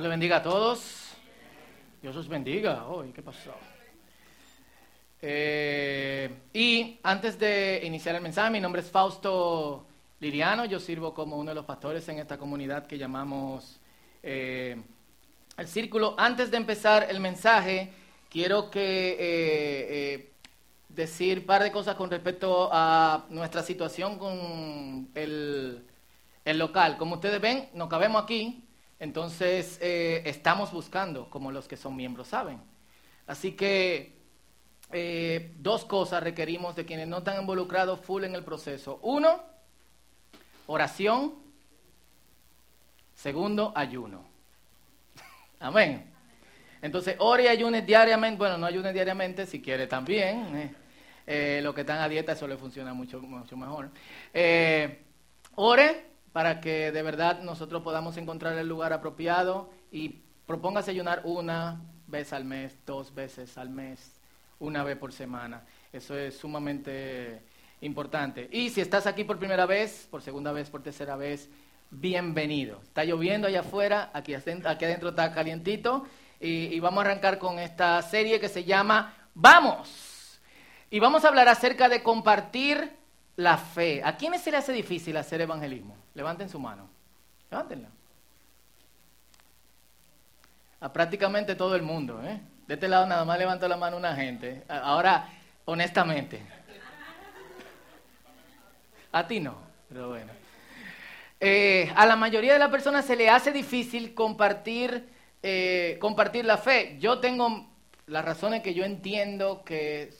Dios le bendiga a todos. Dios os bendiga. ¿qué pasó? Eh, y antes de iniciar el mensaje, mi nombre es Fausto Liriano. Yo sirvo como uno de los pastores en esta comunidad que llamamos eh, el Círculo. Antes de empezar el mensaje, quiero que eh, decir un par de cosas con respecto a nuestra situación con el, el local. Como ustedes ven, nos cabemos aquí. Entonces, eh, estamos buscando, como los que son miembros saben. Así que eh, dos cosas requerimos de quienes no están involucrados full en el proceso. Uno, oración. Segundo, ayuno. Amén. Entonces, ore y ayune diariamente. Bueno, no ayune diariamente, si quiere también. Eh, eh los que están a dieta, eso le funciona mucho, mucho mejor. ore para que de verdad nosotros podamos encontrar el lugar apropiado y propóngase ayunar una vez al mes, dos veces al mes, una vez por semana. Eso es sumamente importante. Y si estás aquí por primera vez, por segunda vez, por tercera vez, bienvenido. Está lloviendo allá afuera, aquí, adentro está calientito y vamos a arrancar con esta serie que se llama Vamos. Y vamos a hablar acerca de compartir la fe. ¿A quiénes se le hace difícil hacer evangelismo? Levanten su mano. Levántenla. A prácticamente todo el mundo. ¿eh? De este lado nada más levanta la mano una gente. Ahora, honestamente. A ti no, pero bueno. Eh, a la mayoría de las personas se le hace difícil compartir, eh, compartir la fe. Yo tengo las razones que yo entiendo que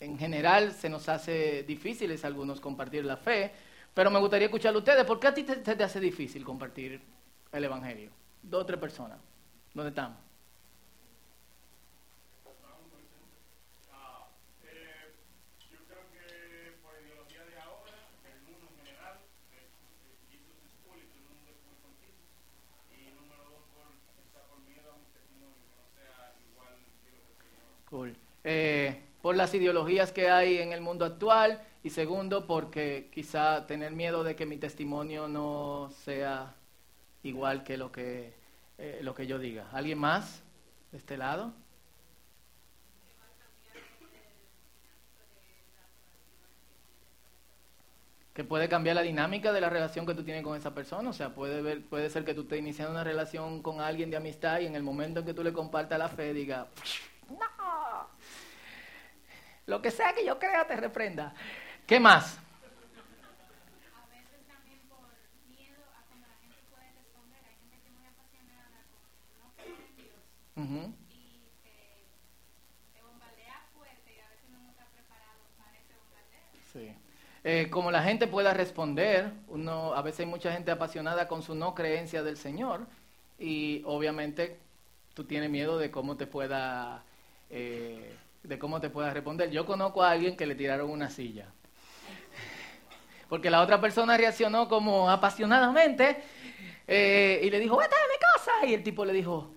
en general se nos hace difíciles algunos compartir la fe, pero me gustaría escucharlo a ustedes. ¿Por qué a ti te, te hace difícil compartir el Evangelio? Dos o tres personas. ¿Dónde estamos? Cool. Eh, por las ideologías que hay en el mundo actual y segundo porque quizá tener miedo de que mi testimonio no sea igual que lo que, eh, lo que yo diga. ¿Alguien más de este lado? que puede cambiar la dinámica de la relación que tú tienes con esa persona. O sea, puede, ver, puede ser que tú estés iniciando una relación con alguien de amistad y en el momento en que tú le compartas la fe diga, no, lo que sea que yo crea te reprenda. ¿Qué más? A veces también por miedo a cuando la gente puede responder. Hay gente que es muy apasionada con no creer en Dios. Y que se bombardea fuerte y a veces no está preparado para ese bombardeo. Sí. Eh, como la gente pueda responder, uno, a veces hay mucha gente apasionada con su no creencia del Señor y obviamente tú tienes miedo de cómo te pueda eh, de cómo te puedas responder. Yo conozco a alguien que le tiraron una silla. Porque la otra persona reaccionó como apasionadamente eh, y le dijo, vete de mi casa. Y el tipo le dijo,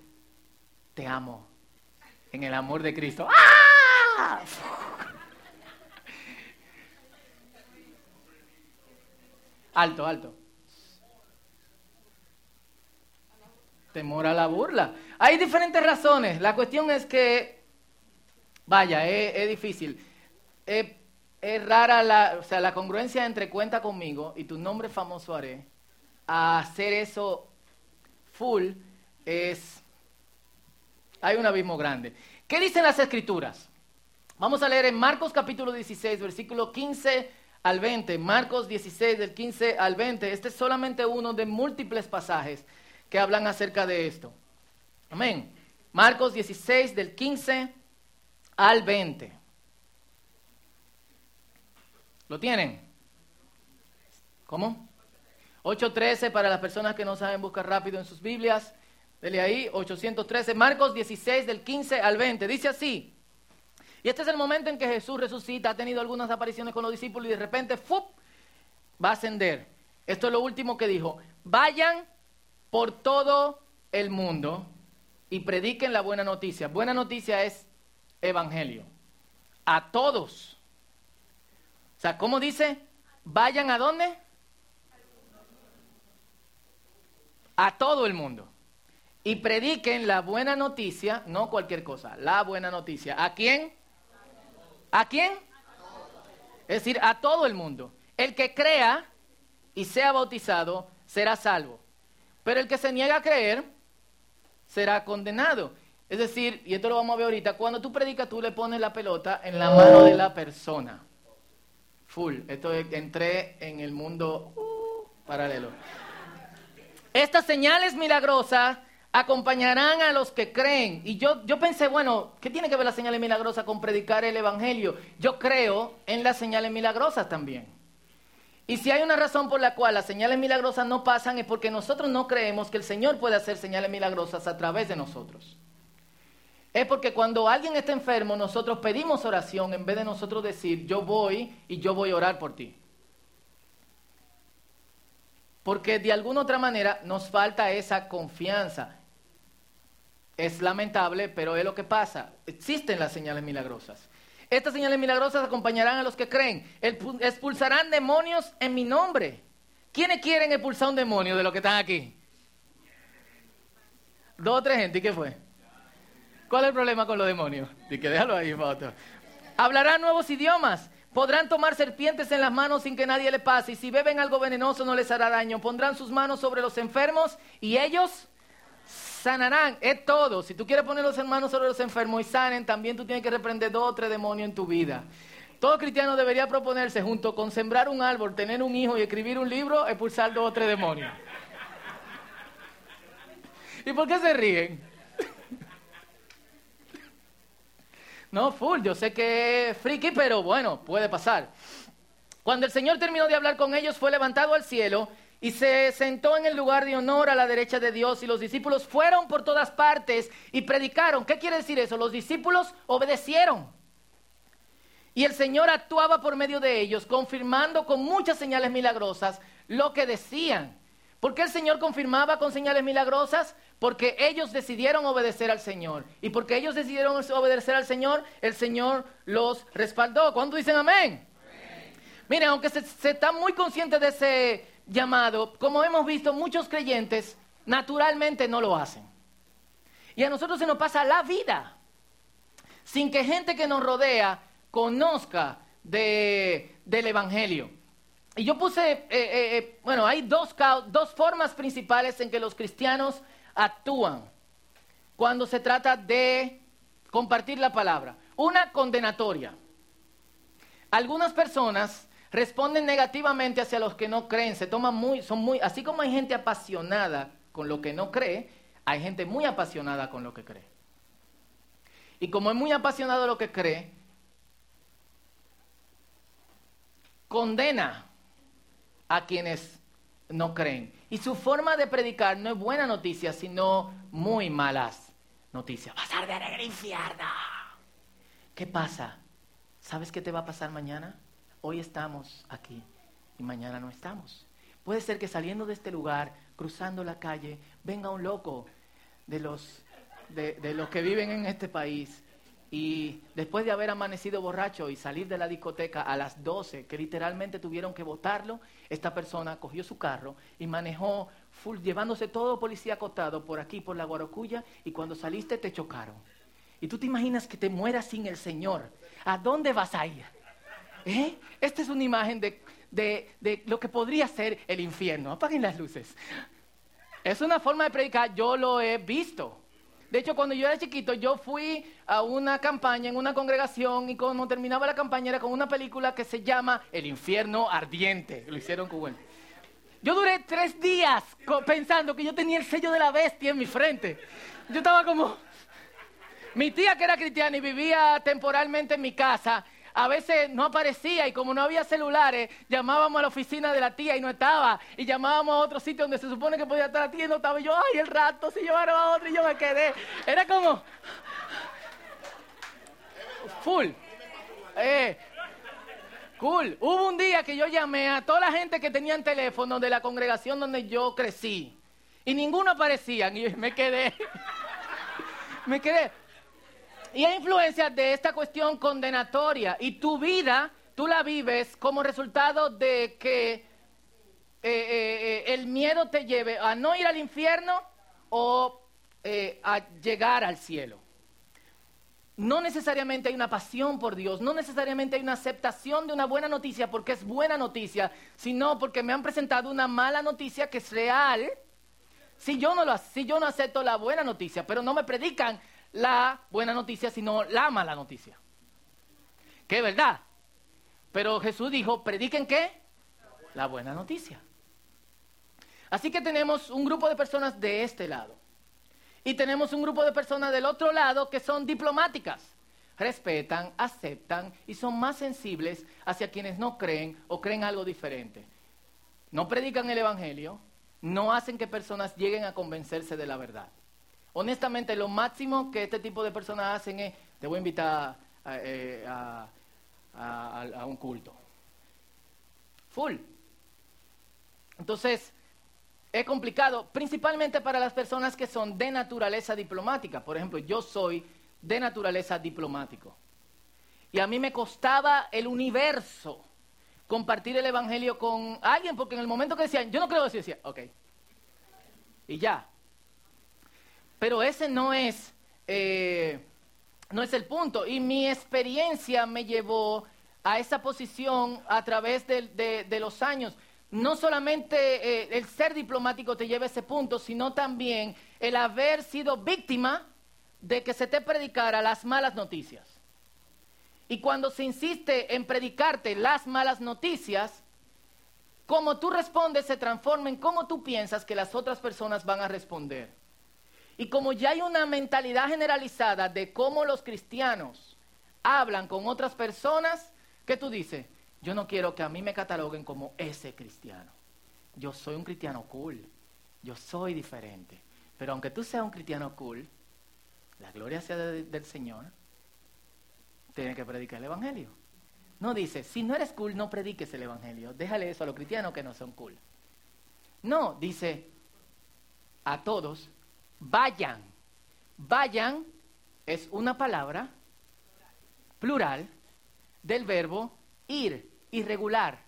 te amo en el amor de Cristo. ¡Ah! Alto, alto. Temor a la burla. Hay diferentes razones. La cuestión es que Vaya, es, difícil. Es, rara la, o sea, la congruencia entre cuenta conmigo y tu nombre famoso haré. Hacer eso full es... Hay un abismo grande. ¿Qué dicen las escrituras? Vamos a leer en Marcos capítulo 16, versículo 15 al 20. Marcos 16 del 15 al 20. Este es solamente uno de múltiples pasajes que hablan acerca de esto. Amén. Marcos 16 del 15 al 20. ¿Lo tienen? ¿Cómo? 8.13 para las personas que no saben buscar rápido en sus Biblias. Dele ahí, 813. Marcos 16 del 15 al 20. Dice así. Y este es el momento en que Jesús resucita, ha tenido algunas apariciones con los discípulos y de repente ¡fup! va a ascender. Esto es lo último que dijo. Vayan por todo el mundo y prediquen la buena noticia. Buena noticia es evangelio. A todos. O sea, ¿cómo dice? Vayan a dónde? A todo el mundo. y prediquen la buena noticia, no cualquier cosa, la buena noticia. ¿A quién? ¿A quién? Es decir, a todo el mundo. El que crea y sea bautizado será salvo. Pero el que se niega a creer será condenado. Es decir, y esto lo vamos a ver ahorita, cuando tú predicas tú le pones la pelota en la mano de la persona. Full. Esto es, entré en el mundo uh, paralelo. Estas señales milagrosas acompañarán a los que creen. Y yo, yo pensé, bueno, ¿qué tiene que ver las señales milagrosas con predicar el Evangelio? Yo creo en las señales milagrosas también. Y si hay una razón por la cual las señales milagrosas no pasan es porque nosotros no creemos que el Señor puede hacer señales milagrosas a través de nosotros. Es porque cuando alguien está enfermo, nosotros pedimos oración en vez de nosotros decir, yo voy y yo voy a orar por ti. Porque de alguna otra manera nos falta esa confianza. Es lamentable, pero es lo que pasa. Existen las señales milagrosas. Estas señales milagrosas acompañarán a los que creen. Expulsarán demonios en mi nombre. ¿Quiénes quieren expulsar un demonio de los que están aquí? Dos o tres gente. ¿Y qué fue? ¿Cuál es el problema con los demonios? Y que déjalo ahí, foto. Hablarán nuevos idiomas. Podrán tomar serpientes en las manos sin que nadie le pase. Y si beben algo venenoso no les hará daño. Pondrán sus manos sobre los enfermos y ellos sanarán. Es todo. Si tú quieres poner los hermanos sobre los enfermos y sanen, también tú tienes que reprender dos o tres demonios en tu vida. Todo cristiano debería proponerse, junto con sembrar un árbol, tener un hijo y escribir un libro, expulsar dos o tres demonios. ¿Y por qué se ríen? No, full, yo sé que es friki, pero bueno, puede pasar. Cuando el Señor terminó de hablar con ellos, fue levantado al cielo y se sentó en el lugar de honor a la derecha de Dios y los discípulos fueron por todas partes y predicaron. ¿Qué quiere decir eso? Los discípulos obedecieron. Y el Señor actuaba por medio de ellos, confirmando con muchas señales milagrosas lo que decían. ¿Por qué el Señor confirmaba con señales milagrosas? Porque ellos decidieron obedecer al Señor. Y porque ellos decidieron obedecer al Señor, el Señor los respaldó. ¿Cuándo dicen amén? Miren, aunque se, se está muy consciente de ese llamado, como hemos visto, muchos creyentes naturalmente no lo hacen. Y a nosotros se nos pasa la vida sin que gente que nos rodea conozca de, del Evangelio. Y yo puse, eh, eh, eh, bueno, hay dos, dos formas principales en que los cristianos actúan cuando se trata de compartir la palabra. Una condenatoria. Algunas personas responden negativamente hacia los que no creen, se toman muy, son muy, así como hay gente apasionada con lo que no cree, hay gente muy apasionada con lo que cree. Y como es muy apasionado lo que cree, condena a quienes no creen. Y su forma de predicar no es buena noticia, sino muy malas noticias. Vas a arder en infierno. ¿Qué pasa? ¿Sabes qué te va a pasar mañana? Hoy estamos aquí y mañana no estamos. Puede ser que saliendo de este lugar, cruzando la calle, venga un loco de los, de, de los que viven en este país y después de haber amanecido borracho y salir de la discoteca a las 12, que literalmente tuvieron que votarlo, esta persona cogió su carro y manejó full, llevándose todo policía acotado por aquí, por la Guarocuya, y cuando saliste te chocaron. Y tú te imaginas que te mueras sin el Señor. ¿A dónde vas a ir? ¿Eh? Esta es una imagen de, de, de lo que podría ser el infierno. Apaguen las luces. Es una forma de predicar, yo lo he visto. De hecho, cuando yo era chiquito, yo fui a una campaña en una congregación y cuando terminaba la campaña era con una película que se llama El infierno ardiente. Lo hicieron con. Yo duré tres días pensando que yo tenía el sello de la bestia en mi frente. Yo estaba como... Mi tía, que era cristiana y vivía temporalmente en mi casa, a veces no aparecía y como no había celulares, llamábamos a la oficina de la tía y no estaba. Y llamábamos a otro sitio donde se supone que podía estar la tía y no estaba. Y yo, ay, el rato, se llevaron a otro y yo me quedé. Era como... Full. Eh, cool. Hubo un día que yo llamé a toda la gente que tenían teléfono de la congregación donde yo crecí. Y ninguno aparecía. Y me quedé. me quedé. Y hay influencias de esta cuestión condenatoria. Y tu vida, tú la vives como resultado de que eh, eh, eh, el miedo te lleve a no ir al infierno o a llegar al cielo. No necesariamente hay una pasión por Dios, no necesariamente hay una aceptación de una buena noticia porque es buena noticia, sino porque me han presentado una mala noticia que es real. Si yo no, lo, si yo no acepto la buena noticia, pero no me predican la buena noticia, sino la mala noticia. Que verdad. Pero Jesús dijo, prediquen qué? La buena noticia. Así que tenemos un grupo de personas de este lado. Y tenemos un grupo de personas del otro lado que son diplomáticas. Respetan, aceptan y son más sensibles hacia quienes no creen o creen algo diferente. No predican el Evangelio, no hacen que personas lleguen a convencerse de la verdad. Honestamente, lo máximo que este tipo de personas hacen es, te voy a invitar a, eh, a un culto. Full. Entonces, es complicado, principalmente para las personas que son de naturaleza diplomática. Por ejemplo, yo soy de naturaleza diplomático. Y a mí me costaba el universo compartir el Evangelio con alguien, porque en el momento que decían, yo no creo eso, decía, ok. Y ya. Pero ese no es, eh, no es el punto. Y mi experiencia me llevó a esa posición a través de los años no solamente eh, el ser diplomático te lleva a ese punto, sino también el haber sido víctima de que se te predicara las malas noticias. Y cuando se insiste en predicarte las malas noticias, como tú respondes se transforma en cómo tú piensas que las otras personas van a responder. Y como ya hay una mentalidad generalizada de cómo los cristianos hablan con otras personas, ¿qué tú dices? Yo no quiero que a mí me cataloguen como ese cristiano. Yo soy un cristiano cool. Yo soy diferente. Pero aunque tú seas un cristiano cool, la gloria sea del Señor, tienes que predicar el Evangelio. No dice, si no eres cool, no prediques el Evangelio. Déjale eso a los cristianos que no son cool. No, dice a todos, vayan. Vayan es una palabra plural del verbo ir irregular.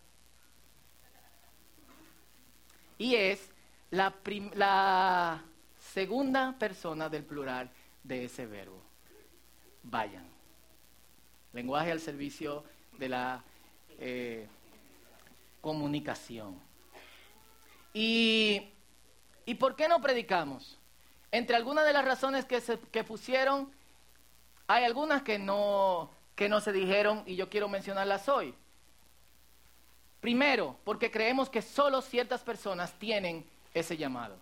Y es la, segunda persona del plural de ese verbo. Vayan. Lenguaje al servicio de la eh, comunicación. Y, ¿Y por qué no predicamos? Entre algunas de las razones que pusieron, hay algunas que no, que no se dijeron y yo quiero mencionarlas hoy. Primero, porque creemos que solo ciertas personas tienen ese llamado.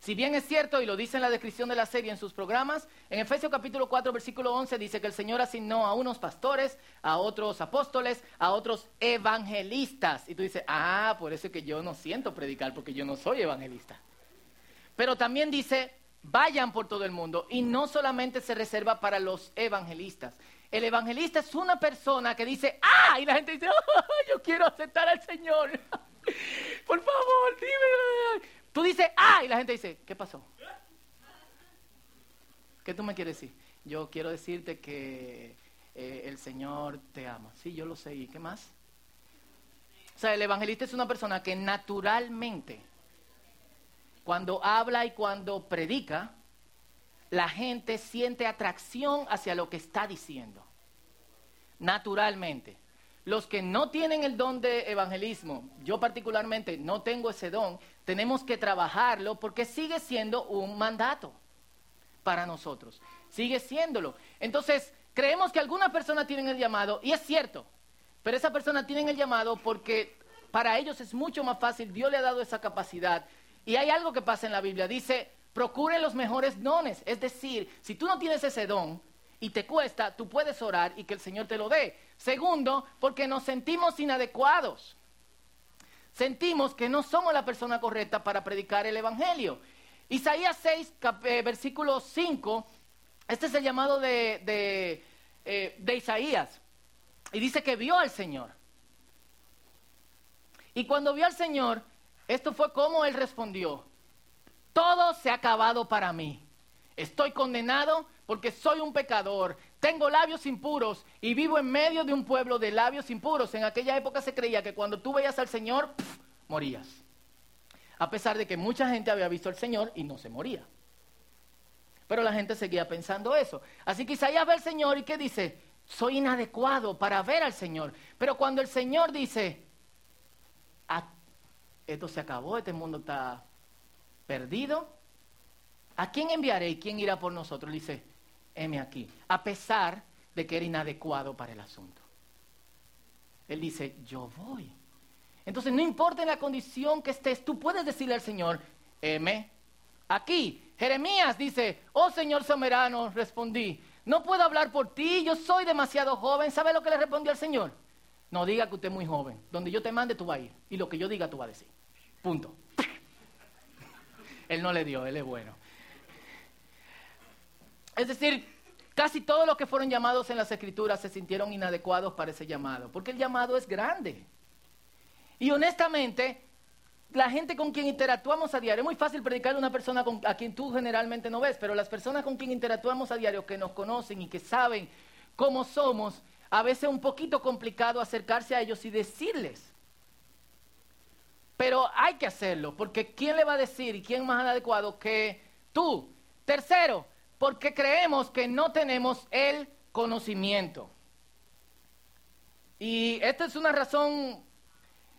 Si bien es cierto, y lo dice en la descripción de la serie en sus programas, en Efesios capítulo 4, versículo 11 dice que el Señor asignó a unos pastores, a otros apóstoles, a otros evangelistas. Y tú dices, ah, por eso es que yo no siento predicar, porque yo no soy evangelista. Pero también dice, vayan por todo el mundo. Y no solamente se reserva para los evangelistas. El evangelista es una persona que dice, ah, y la gente dice, oh, yo quiero aceptar al Señor. Por favor, dime. Tú dices, ah, y la gente dice, ¿qué pasó? ¿Qué tú me quieres decir? Yo quiero decirte que eh, el Señor te ama. Sí, yo lo sé. ¿Y qué más? O sea, el evangelista es una persona que naturalmente, cuando habla y cuando predica, la gente siente atracción hacia lo que está diciendo. Naturalmente. Los que no tienen el don de evangelismo, yo particularmente no tengo ese don, tenemos que trabajarlo porque sigue siendo un mandato para nosotros. Sigue siéndolo. Entonces, creemos que algunas personas tienen el llamado, y es cierto, pero esa persona tiene el llamado porque para ellos es mucho más fácil, Dios le ha dado esa capacidad. Y hay algo que pasa en la Biblia, dice, Procure los mejores dones. Es decir, si tú no tienes ese don y te cuesta, tú puedes orar y que el Señor te lo dé. Segundo, porque nos sentimos inadecuados. Sentimos que no somos la persona correcta para predicar el Evangelio. Isaías 6, eh, versículo 5, este es el llamado de, eh, de Isaías. Y dice que vio al Señor. Y cuando vio al Señor, esto fue como él respondió todo se ha acabado para mí. Estoy condenado porque soy un pecador, tengo labios impuros y vivo en medio de un pueblo de labios impuros. En aquella época se creía que cuando tú veías al Señor, morías. A pesar de que mucha gente había visto al Señor y no se moría. Pero la gente seguía pensando eso. Así que Isaías ve al Señor y ¿qué dice? Soy inadecuado para ver al Señor. Pero cuando el Señor dice, esto se acabó, este mundo está perdido, ¿a quién enviaré y quién irá por nosotros? Le dice, heme aquí. A pesar de que era inadecuado para el asunto. Él dice, yo voy. Entonces, no importa en la condición que estés, tú puedes decirle al Señor, heme aquí. Jeremías dice, oh Señor soberano, respondí, no puedo hablar por ti, yo soy demasiado joven. ¿Sabe lo que le respondió al Señor? No diga que usted es muy joven. Donde yo te mande, tú vas a ir. Y lo que yo diga, tú vas a decir. Punto. él no le dio, él es bueno. Es decir, casi todos los que fueron llamados en las escrituras se sintieron inadecuados para ese llamado, porque el llamado es grande. Y honestamente, la gente con quien interactuamos a diario, es muy fácil predicar a una persona a quien tú generalmente no ves, pero las personas con quien interactuamos a diario, que nos conocen y que saben cómo somos, a veces es un poquito complicado acercarse a ellos y decirles. Pero hay que hacerlo, porque ¿quién le va a decir y quién más adecuado que tú? Tercero, porque creemos que no tenemos el conocimiento. Y esta es una razón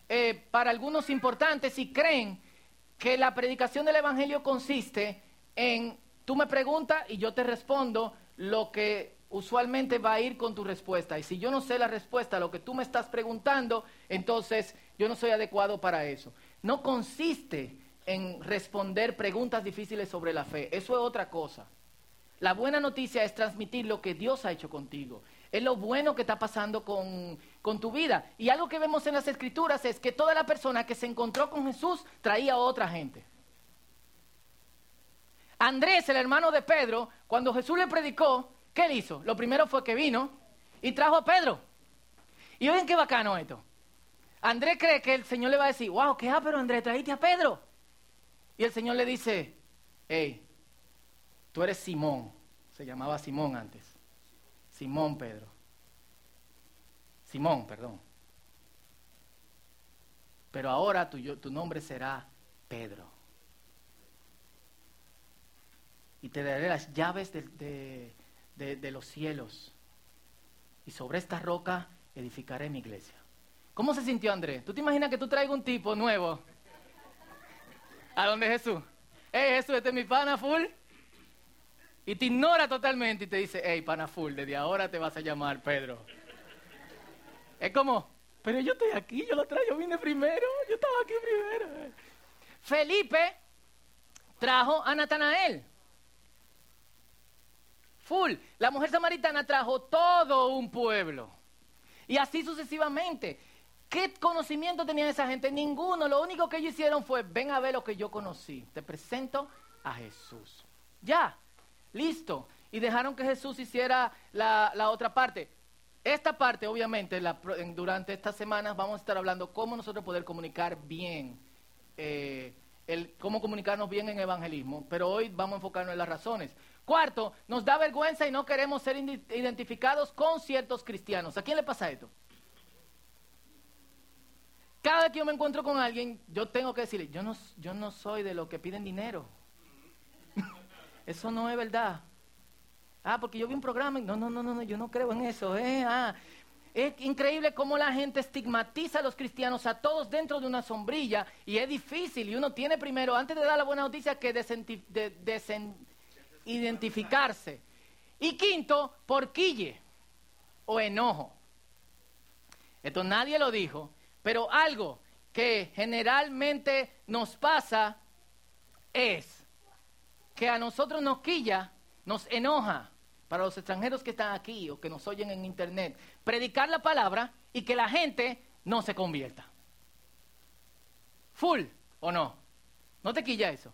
eh, para algunos importantes y creen que la predicación del Evangelio consiste en, tú me preguntas y yo te respondo lo que usualmente va a ir con tu respuesta. Y si yo no sé la respuesta a lo que tú me estás preguntando, entonces yo no soy adecuado para eso. No consiste en responder preguntas difíciles sobre la fe. Eso es otra cosa. La buena noticia es transmitir lo que Dios ha hecho contigo. Es lo bueno que está pasando con, con, tu vida. Y algo que vemos en las escrituras es que toda la persona que se encontró con Jesús traía a otra gente. Andrés, el hermano de Pedro, cuando Jesús le predicó, ¿qué él hizo? Lo primero fue que vino y trajo a Pedro. Y oigan qué bacano esto. Andrés cree que el Señor le va a decir, wow, qué ah, pero Andrés, trajiste a Pedro. Y el Señor le dice, hey, tú eres Simón. Se llamaba Simón antes. Simón Pedro. Simón, perdón. Pero ahora tu, nombre será Pedro. Y te daré las llaves de, de los cielos. Y sobre esta roca edificaré mi iglesia. ¿Cómo se sintió Andrés? ¿Tú te imaginas que tú traigas un tipo nuevo a donde Jesús? Hey Jesús, este es mi pana full y te ignora totalmente y te dice, hey, pana full, desde ahora te vas a llamar Pedro. Es como, pero yo estoy aquí, yo lo traigo, vine primero, yo estaba aquí primero. Felipe trajo a Natanael. Full. La mujer samaritana trajo todo un pueblo. Y así sucesivamente. ¿Qué conocimiento tenía esa gente? Ninguno. Lo único que ellos hicieron fue, ven a ver lo que yo conocí. Te presento a Jesús. Ya. Listo. Y dejaron que Jesús hiciera la, otra parte. Esta parte, obviamente, durante estas semanas vamos a estar hablando cómo nosotros poder comunicar bien, eh, el, cómo comunicarnos bien en evangelismo, pero hoy vamos a enfocarnos en las razones. Cuarto, nos da vergüenza y no queremos ser identificados con ciertos cristianos. ¿A quién le pasa esto? Cada vez que yo me encuentro con alguien, yo tengo que decirle, yo no, yo no soy de los que piden dinero. Eso no es verdad. Ah, porque yo vi un programa y no, no, no, no, yo no creo en eso. Eh, ah. Es increíble cómo la gente estigmatiza a los cristianos, a todos dentro de una sombrilla, y es difícil. Y uno tiene primero, antes de dar la buena noticia, que desidentificarse. Y quinto, porquille o enojo. Esto nadie lo dijo, pero algo que generalmente nos pasa es que a nosotros nos quilla, nos enoja, para los extranjeros que están aquí o que nos oyen en internet, predicar la palabra y que la gente no se convierta. Full, ¿o no? ¿No te quilla eso?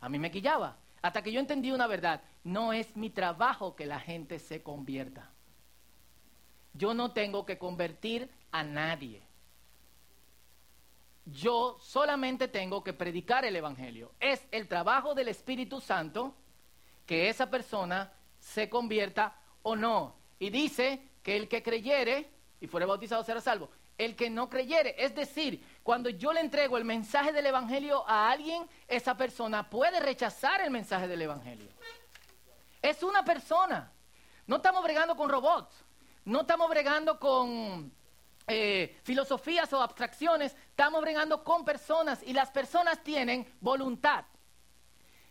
A mí me quillaba. Hasta que yo entendí una verdad. No es mi trabajo que la gente se convierta. Yo no tengo que convertir a nadie yo solamente tengo que predicar el Evangelio. Es el trabajo del Espíritu Santo que esa persona se convierta o no. Y dice que el que creyere y fuere bautizado será salvo. El que no creyere, es decir, cuando yo le entrego el mensaje del Evangelio a alguien, esa persona puede rechazar el mensaje del Evangelio. es una persona. No estamos bregando con robots, no estamos bregando con eh, filosofías o abstracciones, estamos bregando con personas y las personas tienen voluntad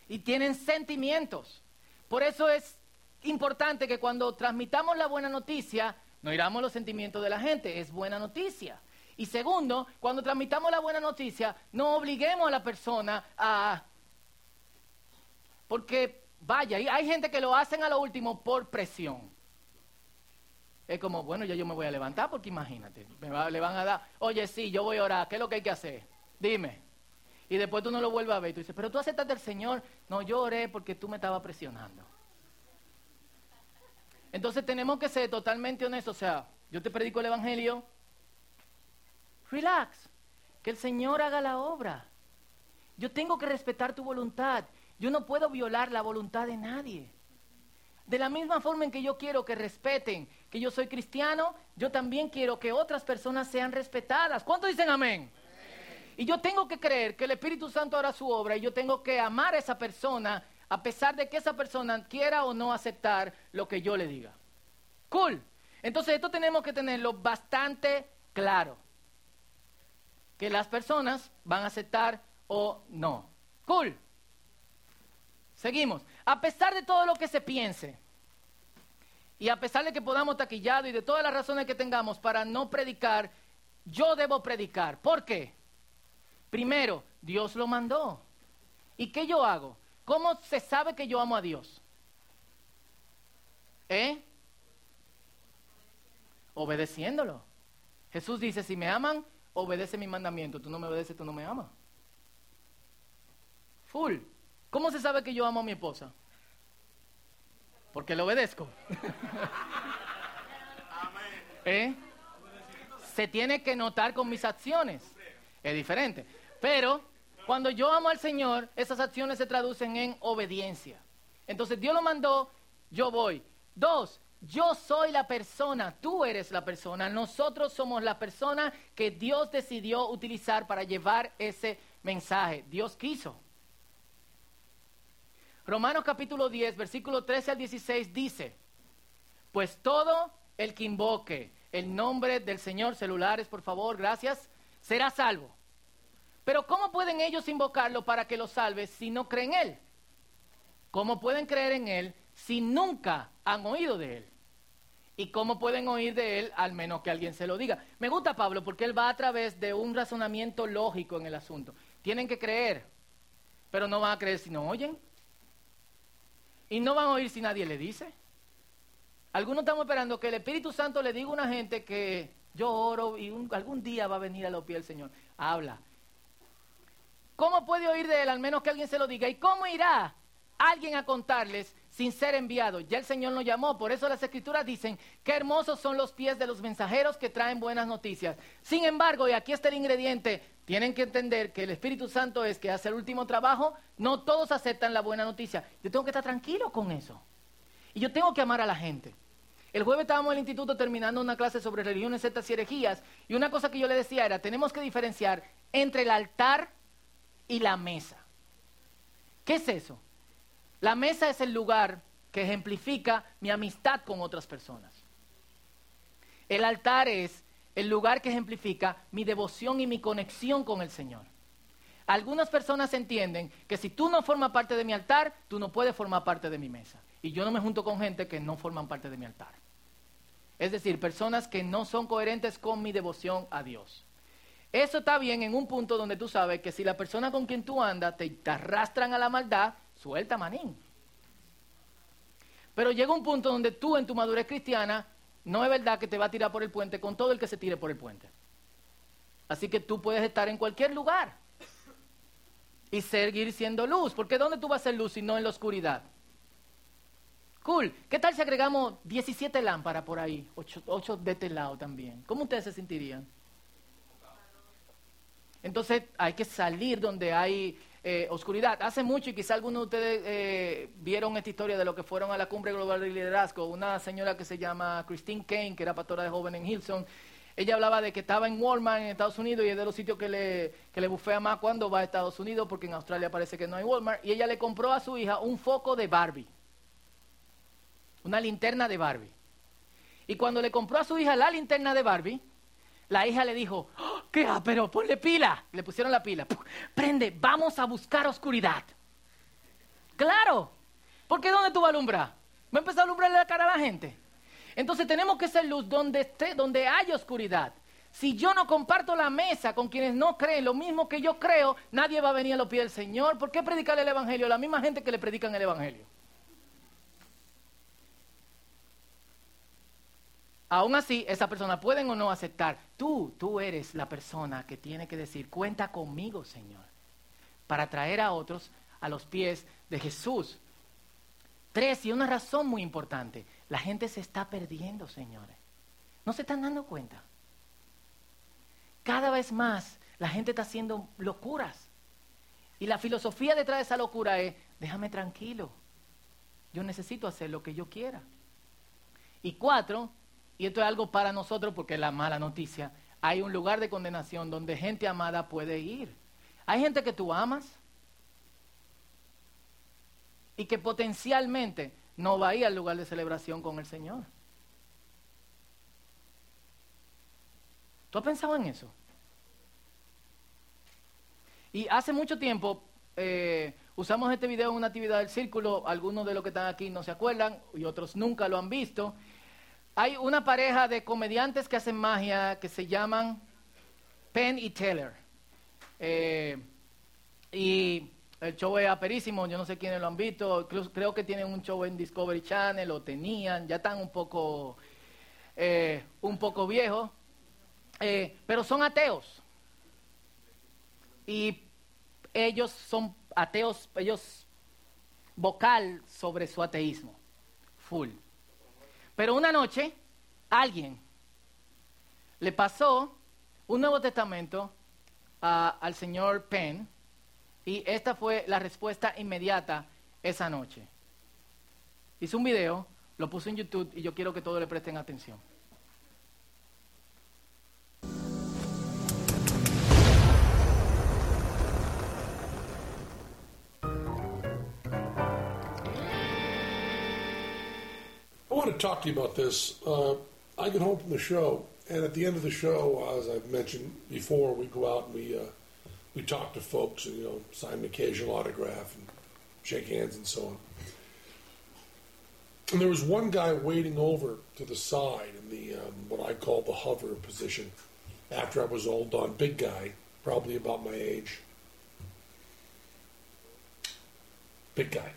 y tienen sentimientos. Por eso es importante que cuando transmitamos la buena noticia, no iramos los sentimientos de la gente, es buena noticia. Y segundo, cuando transmitamos la buena noticia, no obliguemos a la persona a... Porque, vaya, hay gente que lo hacen a lo último por presión. Es como, bueno, ya yo me voy a levantar porque imagínate, me le van a dar, oye, sí, yo voy a orar, ¿qué es lo que hay que hacer? Dime. Y después tú no lo vuelves a ver tú dices, pero tú aceptaste al Señor. No, yo oré porque tú me estabas presionando. Entonces tenemos que ser totalmente honestos. O sea, yo te predico el Evangelio, relax, que el Señor haga la obra. Yo tengo que respetar tu voluntad. Yo no puedo violar la voluntad de nadie. De la misma forma en que yo quiero que respeten que yo soy cristiano, yo también quiero que otras personas sean respetadas. ¿Cuántos dicen amén? Y yo tengo que creer que el Espíritu Santo hará su obra y yo tengo que amar a esa persona a pesar de que esa persona quiera o no aceptar lo que yo le diga. Cool. Entonces esto tenemos que tenerlo bastante claro. Que las personas van a aceptar o no. Cool. Seguimos. A pesar de todo lo que se piense, y a pesar de que podamos taquillado y de todas las razones que tengamos para no predicar, yo debo predicar. ¿Por qué? Primero, Dios lo mandó. ¿Y qué yo hago? ¿Cómo se sabe que yo amo a Dios? ¿Eh? Obedeciéndolo. Jesús dice, si me aman, obedece mi mandamiento. Tú no me obedeces, tú no me amas. Full. ¿Cómo se sabe que yo amo a mi esposa? Porque le obedezco. ¿Eh? Se tiene que notar con mis acciones. Es diferente. Pero cuando yo amo al Señor, esas acciones se traducen en obediencia. Entonces Dios lo mandó, yo voy. Dos, yo soy la persona, tú eres la persona, nosotros somos la persona que Dios decidió utilizar para llevar ese mensaje. Dios quiso. Romanos capítulo 10, versículo 13 al 16 dice, pues todo el que invoque el nombre del Señor, celulares por favor, gracias, será salvo. Pero ¿cómo pueden ellos invocarlo para que lo salve si no creen en Él? ¿Cómo pueden creer en Él si nunca han oído de Él? ¿Y cómo pueden oír de Él al menos que alguien se lo diga? Me gusta Pablo porque Él va a través de un razonamiento lógico en el asunto. Tienen que creer, pero no van a creer si no oyen. Y no van a oír si nadie le dice. Algunos estamos esperando que el Espíritu Santo le diga a una gente que yo oro y algún día va a venir a los pies del Señor. Habla. ¿Cómo puede oír de él al menos que alguien se lo diga? ¿Y cómo irá alguien a contarles sin ser enviado? Ya el Señor nos llamó, por eso las escrituras dicen, qué hermosos son los pies de los mensajeros que traen buenas noticias. Sin embargo, y aquí está el ingrediente, tienen que entender que el Espíritu Santo es que hace el último trabajo, no todos aceptan la buena noticia. Yo tengo que estar tranquilo con eso. Y yo tengo que amar a la gente. El jueves estábamos en el instituto terminando una clase sobre religiones, sectas y herejías, y una cosa que yo le decía era, tenemos que diferenciar entre el altar y la mesa. ¿Qué es eso? La mesa es el lugar que ejemplifica mi amistad con otras personas. El altar es el lugar que ejemplifica mi devoción y mi conexión con el Señor. Algunas personas entienden que si tú no formas parte de mi altar, tú no puedes formar parte de mi mesa. Y yo no me junto con gente que no forman parte de mi altar. Es decir, personas que no son coherentes con mi devoción a Dios. Eso está bien en un punto donde tú sabes que si la persona con quien tú andas te, arrastran a la maldad, suelta manín. Pero llega un punto donde tú en tu madurez cristiana no es verdad que te va a tirar por el puente con todo el que se tire por el puente. Así que tú puedes estar en cualquier lugar y seguir siendo luz. Porque ¿dónde tú vas a ser luz si no en la oscuridad? Cool. ¿Qué tal si agregamos 17 lámparas por ahí? 8, de este lado también. ¿Cómo ustedes se sentirían? Entonces hay que salir donde hay eh, oscuridad. Hace mucho, y quizá algunos de ustedes eh, vieron esta historia de lo que fueron a la cumbre global de liderazgo, una señora que se llama Christine Kane, que era pastora de joven en Hilson, ella hablaba de que estaba en Walmart en Estados Unidos y es de los sitios que le, que le bufea más cuando va a Estados Unidos, porque en Australia parece que no hay Walmart, y ella le compró a su hija un foco de Barbie. una linterna de Barbie. Y cuando le compró a su hija la linterna de Barbie, la hija le dijo, oh, ¿qué? Ah, pero ponle pila. Le pusieron la pila. Prende, vamos a buscar oscuridad. Claro, porque ¿dónde tú vas a alumbrar? ¿Va a empezar a alumbrarle la cara a la gente? Entonces tenemos que ser luz donde esté, donde hay oscuridad. Si yo no comparto la mesa con quienes no creen lo mismo que yo creo, nadie va a venir a los pies del Señor. ¿Por qué predicarle el Evangelio a la misma gente que le predican el Evangelio? Aún así, esa persona pueden o no aceptar. Tú, tú eres la persona que tiene que decir, cuenta conmigo, Señor, para traer a otros a los pies de Jesús. Tres, y una razón muy importante, la gente se está perdiendo, señores. ¿No se están dando cuenta? Cada vez más la gente está haciendo locuras. Y la filosofía detrás de esa locura es, déjame tranquilo, yo necesito hacer lo que yo quiera. Y cuatro, y esto es algo para nosotros porque es la mala noticia, hay un lugar de condenación donde gente amada puede ir. Hay gente que tú amas y que potencialmente no va a ir al lugar de celebración con el Señor. ¿Tú has pensado en eso? Y hace mucho tiempo eh, usamos este video en una actividad del círculo, algunos de los que están aquí no se acuerdan y otros nunca lo han visto. Hay una pareja de comediantes que hacen magia que se llaman Penn y Taylor. Eh, y el show es aperísimo, yo no sé quiénes lo han visto, creo, que tienen un show en Discovery Channel, lo tenían, ya están un poco, eh, un poco viejos, eh, pero son ateos. Y ellos son ateos, ellos vocal sobre su ateísmo, full. Pero una noche, alguien le pasó un Nuevo Testamento al señor Penn, y esta fue la respuesta inmediata esa noche. Hice un video, lo puse en YouTube y yo quiero que todos le presten atención. Talk to you about this. Uh, I get home from the show, and at the end of the show, as I've mentioned before, we go out and we uh, we talk to folks and you know sign an occasional autograph and shake hands and so on. And there was one guy waiting over to the side in the um, what I call the hover position. After I was all done, big guy, probably about my age, big guy,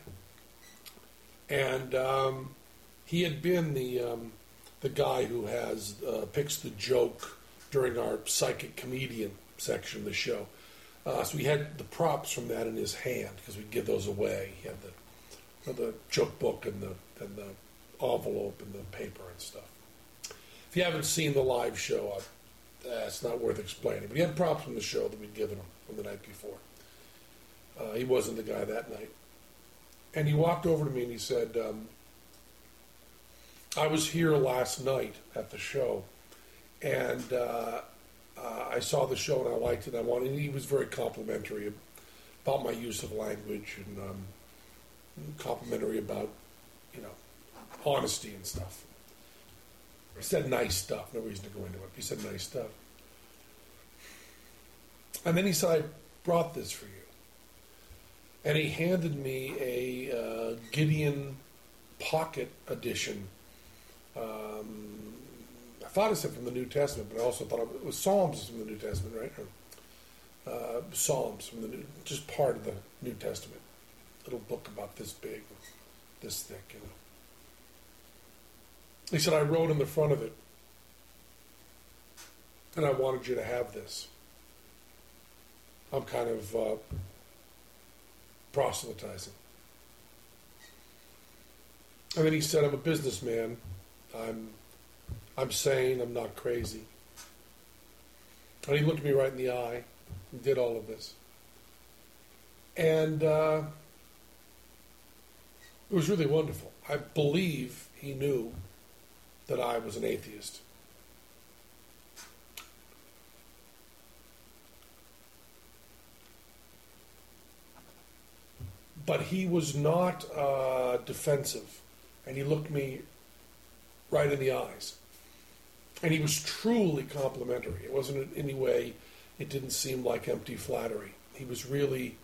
and um, he had been the um, the guy who has uh, picks the joke during our psychic comedian section of the show. Uh, so he had the props from that in his hand because we'd give those away. He had the the joke book and the and the envelope and the paper and stuff. If you haven't seen the live show, uh, it's not worth explaining. But he had props from the show that we'd given him from the night before. Uh, he wasn't the guy that night. And he walked over to me and he said, um, I was here last night at the show, and uh, uh, I saw the show and I liked it. I wanted. He was very complimentary about my use of language and um, complimentary about you know honesty and stuff. He said nice stuff. No reason to go into it. He said nice stuff. And then he said, "I brought this for you." And he handed me a uh, Gideon Pocket Edition um, thought it said from the New Testament, but I also thought it was Psalms from the New Testament, right? Or, uh, Psalms from the New, just part of the New Testament. Little book about this big, this thick, you know. He said, I wrote in the front of it, and I wanted you to have this. I'm kind of uh, proselytizing. And then he said, I'm a businessman. I'm I'm sane, I'm not crazy. And he looked me right in the eye and did all of this. And uh, it was really wonderful. I believe he knew that I was an atheist. But he was not uh, defensive and he looked me right in the eyes. And he was truly complimentary. It wasn't in any way, it didn't seem like empty flattery. He was really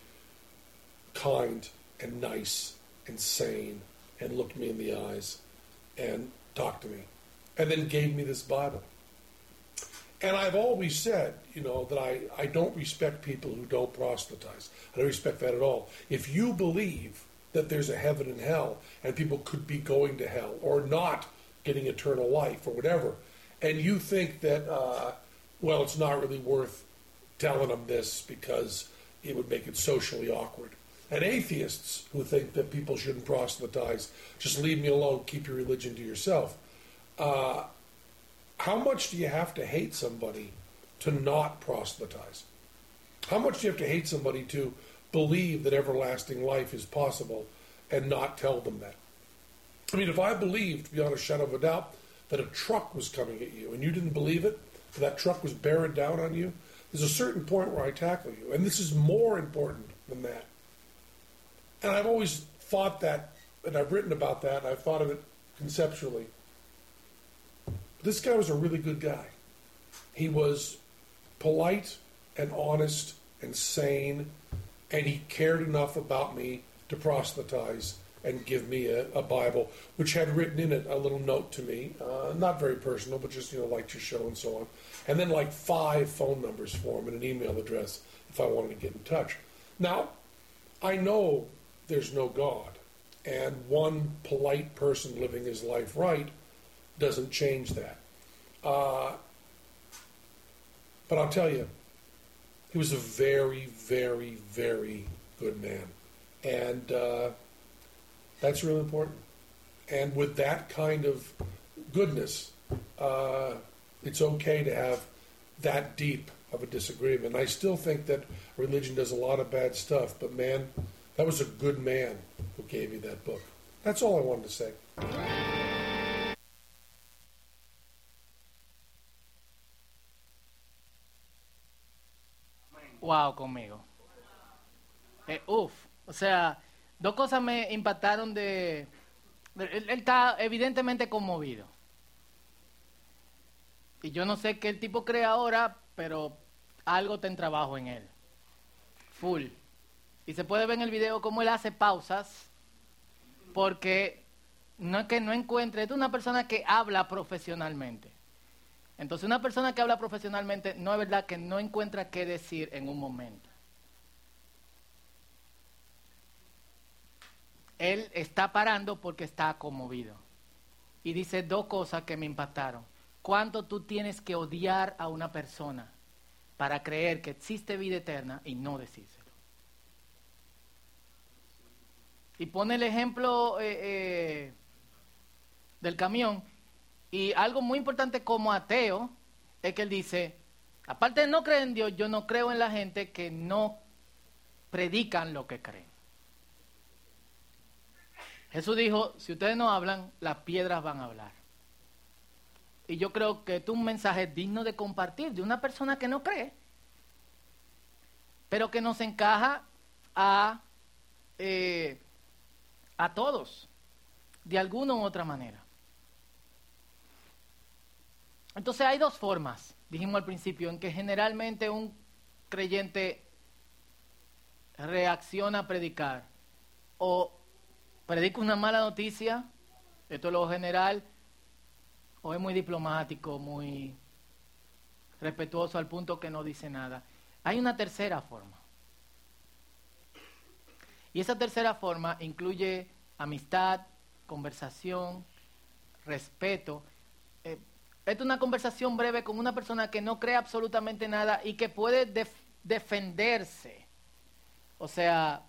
kind and nice and sane and looked me in the eyes and talked to me and then gave me this Bible. And I've always said, you know, that I, I don't respect people who don't proselytize. I don't respect that at all. If you believe that there's a heaven and hell and people could be going to hell or not getting eternal life or whatever, and you think that, uh, well, it's not really worth telling them this because it would make it socially awkward. And atheists who think that people shouldn't proselytize, just leave me alone, keep your religion to yourself. Uh, how much do you have to hate somebody to not proselytize? How much do you have to hate somebody to believe that everlasting life is possible and not tell them that? I mean, if I believed beyond a shadow of a doubt that a truck was coming at you and you didn't believe it, that truck was bearing down on you, there's a certain point where I tackle you. And this is more important than that. And I've always thought that, and I've written about that, and I've thought of it conceptually. This guy was a really good guy. He was polite and honest and sane, and he cared enough about me to proselytize and give me a, a Bible, which had written in it a little note to me, uh, not very personal, but just you know, like your show and so on, and then like five phone numbers for him and an email address if I wanted to get in touch. Now, I know there's no God, and one polite person living his life right doesn't change that. Uh, but I'll tell you, he was a very, very, very good man. And uh, that's really important. And with that kind of goodness, uh, it's okay to have that deep of a disagreement. I still think that religion does a lot of bad stuff, but man, that was a good man who gave you that book. That's all I wanted to say. Wow, conmigo. Eh, uf, o sea, dos cosas me impactaron de... Él, está evidentemente conmovido. Y yo no sé qué el tipo cree ahora, pero algo está en trabajo en él. Full. Y se puede ver en el video cómo él hace pausas, porque no es que no encuentre, es una persona que habla profesionalmente. Entonces una persona que habla profesionalmente no es verdad que no encuentra qué decir en un momento. Él está parando porque está conmovido. Y dice dos cosas que me impactaron. ¿Cuánto tú tienes que odiar a una persona para creer que existe vida eterna y no decírselo? Y pone el ejemplo eh, eh, del camión. Y algo muy importante como ateo es que él dice, aparte de no creer en Dios, yo no creo en la gente que no predican lo que creen. Jesús dijo, si ustedes no hablan, las piedras van a hablar. Y yo creo que es un mensaje digno de compartir de una persona que no cree, pero que nos encaja a, eh, a todos, de alguna u otra manera. Entonces hay dos formas, dijimos al principio, en que generalmente un creyente reacciona a predicar. O predica una mala noticia, esto es lo general, o es muy diplomático, muy respetuoso al punto que no dice nada. Hay una tercera forma. Y esa tercera forma incluye amistad, conversación, respeto. Eh, es una conversación breve con una persona que no cree absolutamente nada y que puede defenderse. O sea,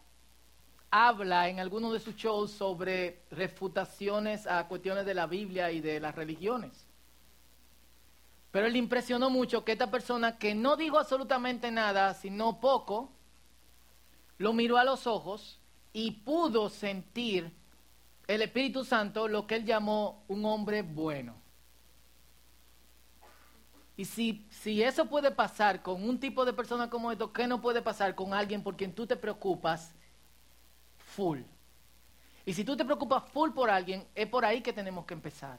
habla en alguno de sus shows sobre refutaciones a cuestiones de la Biblia y de las religiones. Pero le impresionó mucho que esta persona que no dijo absolutamente nada, sino poco, lo miró a los ojos y pudo sentir el Espíritu Santo lo que él llamó un hombre bueno. Y si, si eso puede pasar con un tipo de persona como esto, ¿qué no puede pasar con alguien por quien tú te preocupas full. Y si tú te preocupas full por alguien, es por ahí que tenemos que empezar.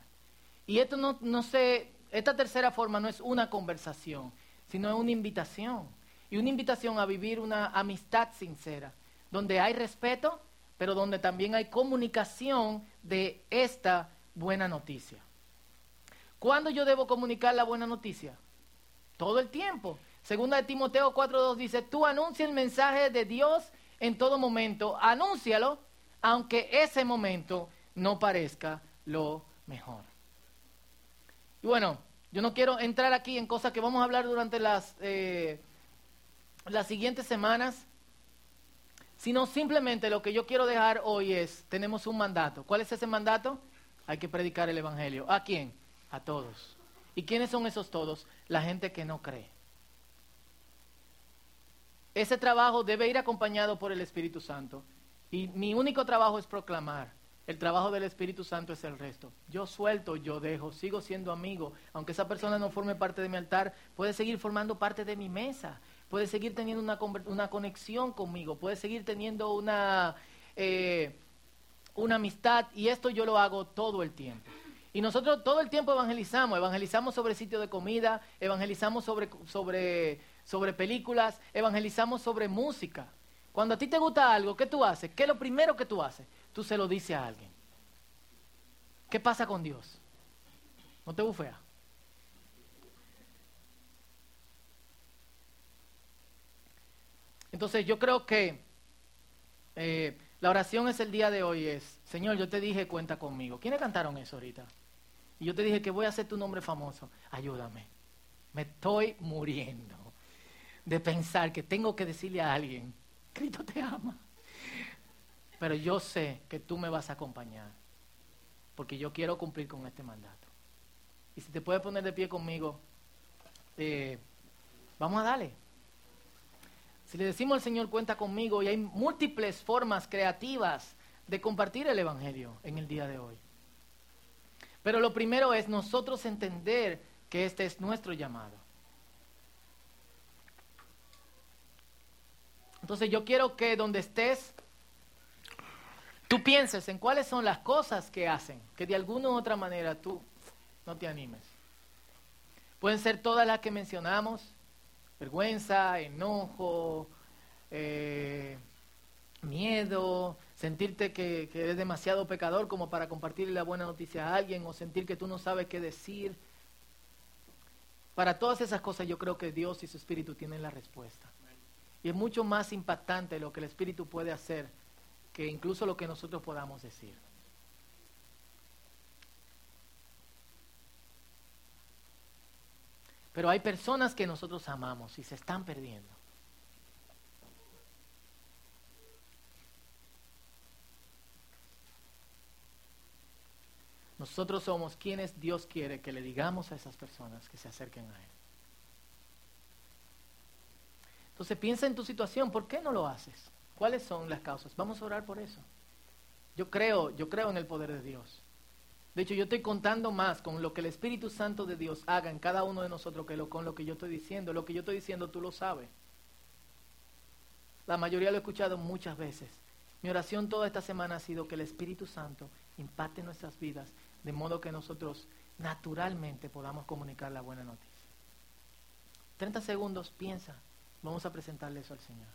Y esto no, no sé, esta tercera forma no es una conversación, sino es una invitación. Y una invitación a vivir una amistad sincera, donde hay respeto, pero donde también hay comunicación de esta buena noticia. ¿Cuándo yo debo comunicar la buena noticia? Todo el tiempo. Segunda de Timoteo 4.2 dice, tú anuncia el mensaje de Dios en todo momento, anúncialo, aunque ese momento no parezca lo mejor. Y bueno, yo no quiero entrar aquí en cosas que vamos a hablar durante las, eh, las siguientes semanas, sino simplemente lo que yo quiero dejar hoy es, tenemos un mandato. ¿Cuál es ese mandato? Hay que predicar el Evangelio. ¿A quién? A todos. ¿Y quiénes son esos todos? La gente que no cree. Ese trabajo debe ir acompañado por el Espíritu Santo. Y mi único trabajo es proclamar. El trabajo del Espíritu Santo es el resto. Yo suelto, yo dejo, sigo siendo amigo. Aunque esa persona no forme parte de mi altar, puede seguir formando parte de mi mesa. Puede seguir teniendo una, una conexión conmigo. Puede seguir teniendo una, eh, una amistad. Y esto yo lo hago todo el tiempo. Y nosotros todo el tiempo evangelizamos. Evangelizamos sobre sitio de comida, evangelizamos sobre, sobre, sobre películas, evangelizamos sobre música. Cuando a ti te gusta algo, ¿qué tú haces? ¿Qué es lo primero que tú haces? Tú se lo dices a alguien. ¿Qué pasa con Dios? ¿No te bufea? Entonces yo creo que eh, la oración es el día de hoy es, Señor, yo te dije, cuenta conmigo. ¿Quiénes cantaron eso ahorita? Y yo te dije que voy a hacer tu nombre famoso. Ayúdame. Me estoy muriendo de pensar que tengo que decirle a alguien Cristo te ama. Pero yo sé que tú me vas a acompañar, porque yo quiero cumplir con este mandato. Y si te puedes poner de pie conmigo, eh, vamos a darle. Si le decimos al Señor, cuenta conmigo, y hay múltiples formas creativas de compartir el Evangelio en el día de hoy. Pero lo primero es nosotros entender que este es nuestro llamado. Entonces yo quiero que donde estés, tú pienses en cuáles son las cosas que hacen, que de alguna u otra manera tú no te animes. Pueden ser todas las que mencionamos, vergüenza, enojo, eh, miedo, sentirte que, que, eres demasiado pecador como para compartirle la buena noticia a alguien o sentir que tú no sabes qué decir. Para todas esas cosas yo creo que Dios y su Espíritu tienen la respuesta. Y es mucho más impactante lo que el Espíritu puede hacer que incluso lo que nosotros podamos decir. Pero hay personas que nosotros amamos y se están perdiendo. Nosotros somos quienes Dios quiere que le digamos a esas personas que se acerquen a Él. Entonces piensa en tu situación, ¿por qué no lo haces? ¿Cuáles son las causas? Vamos a orar por eso. Yo creo, yo creo en el poder de Dios. De hecho, yo estoy contando más con lo que el Espíritu Santo de Dios haga en cada uno de nosotros que con lo que yo estoy diciendo. Lo que yo estoy diciendo tú lo sabes. La mayoría lo he escuchado muchas veces. Mi oración toda esta semana ha sido que el Espíritu Santo impacte nuestras vidas de modo que nosotros naturalmente podamos comunicar la buena noticia. 30 segundos, piensa. Vamos a presentarle eso al Señor.